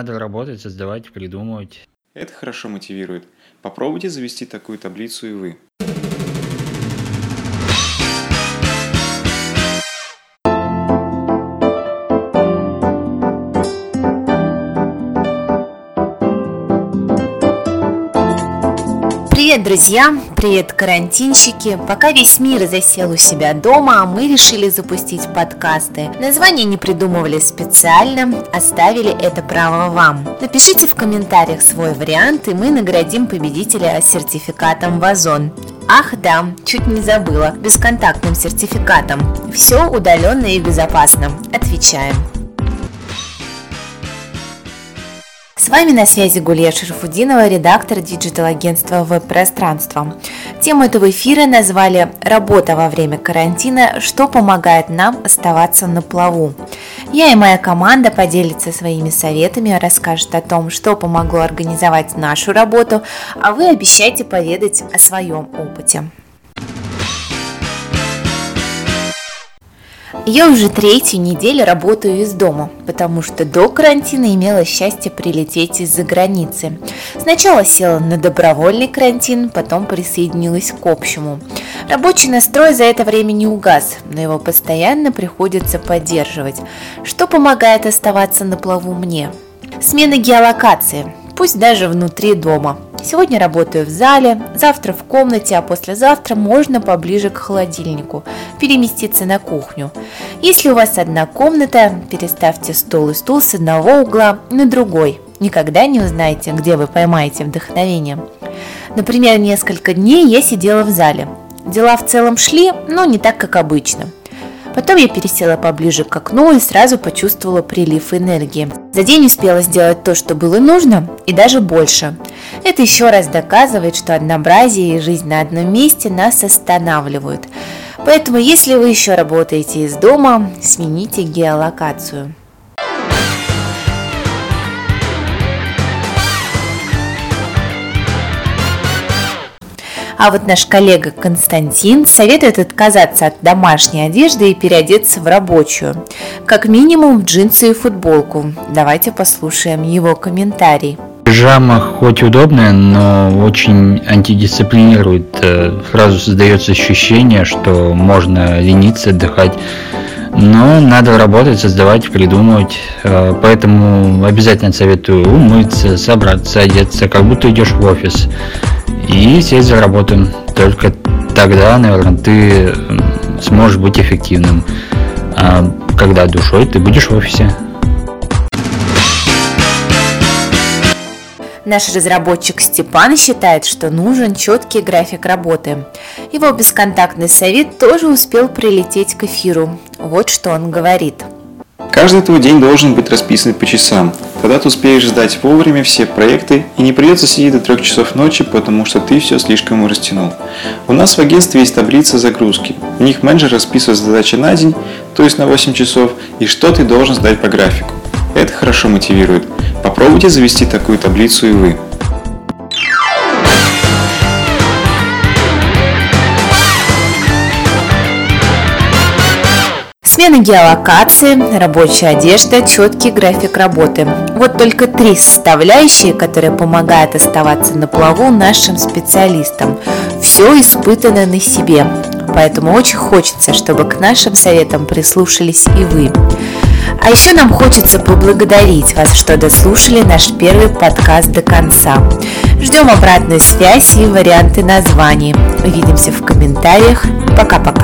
надо работать, создавать, придумывать. Это хорошо мотивирует. Попробуйте завести такую таблицу и вы. Привет, друзья! Привет, карантинщики! Пока весь мир засел у себя дома, мы решили запустить подкасты. Название не придумывали специально, оставили это право вам. Напишите в комментариях свой вариант, и мы наградим победителя сертификатом в Озон. Ах да, чуть не забыла, бесконтактным сертификатом. Все удаленно и безопасно. Отвечаем. Вами на связи Гулия Шерфудинова, редактор digital-агентства «Веб-пространство». Тему этого эфира назвали «Работа во время карантина. Что помогает нам оставаться на плаву?». Я и моя команда поделятся своими советами, расскажет о том, что помогло организовать нашу работу, а вы обещайте поведать о своем опыте. Я уже третью неделю работаю из дома, потому что до карантина имела счастье прилететь из-за границы. Сначала села на добровольный карантин, потом присоединилась к общему. Рабочий настрой за это время не угас, но его постоянно приходится поддерживать, что помогает оставаться на плаву мне. Смена геолокации, пусть даже внутри дома – Сегодня работаю в зале, завтра в комнате, а послезавтра можно поближе к холодильнику, переместиться на кухню. Если у вас одна комната, переставьте стол и стул с одного угла на другой. Никогда не узнаете, где вы поймаете вдохновение. Например, несколько дней я сидела в зале. Дела в целом шли, но не так, как обычно – Потом я пересела поближе к окну и сразу почувствовала прилив энергии. За день успела сделать то, что было нужно, и даже больше. Это еще раз доказывает, что однообразие и жизнь на одном месте нас останавливают. Поэтому, если вы еще работаете из дома, смените геолокацию. А вот наш коллега Константин советует отказаться от домашней одежды и переодеться в рабочую. Как минимум в джинсы и футболку. Давайте послушаем его комментарий. Пижама хоть удобная, но очень антидисциплинирует. Э, сразу создается ощущение, что можно лениться, отдыхать. Но надо работать, создавать, придумывать. Э, поэтому обязательно советую умыться, собраться, одеться, как будто идешь в офис и сесть за работу. Только тогда, наверное, ты сможешь быть эффективным. А когда душой ты будешь в офисе. Наш разработчик Степан считает, что нужен четкий график работы. Его бесконтактный совет тоже успел прилететь к эфиру. Вот что он говорит. Каждый твой день должен быть расписан по часам. Тогда ты успеешь сдать вовремя все проекты и не придется сидеть до трех часов ночи, потому что ты все слишком растянул. У нас в агентстве есть таблица загрузки. В них менеджер расписывает задачи на день, то есть на 8 часов, и что ты должен сдать по графику. Это хорошо мотивирует. Попробуйте завести такую таблицу и вы. Смена геолокации, рабочая одежда, четкий график работы. Вот только три составляющие, которые помогают оставаться на плаву нашим специалистам. Все испытано на себе. Поэтому очень хочется, чтобы к нашим советам прислушались и вы. А еще нам хочется поблагодарить вас, что дослушали наш первый подкаст до конца. Ждем обратную связь и варианты названий. Увидимся в комментариях. Пока-пока.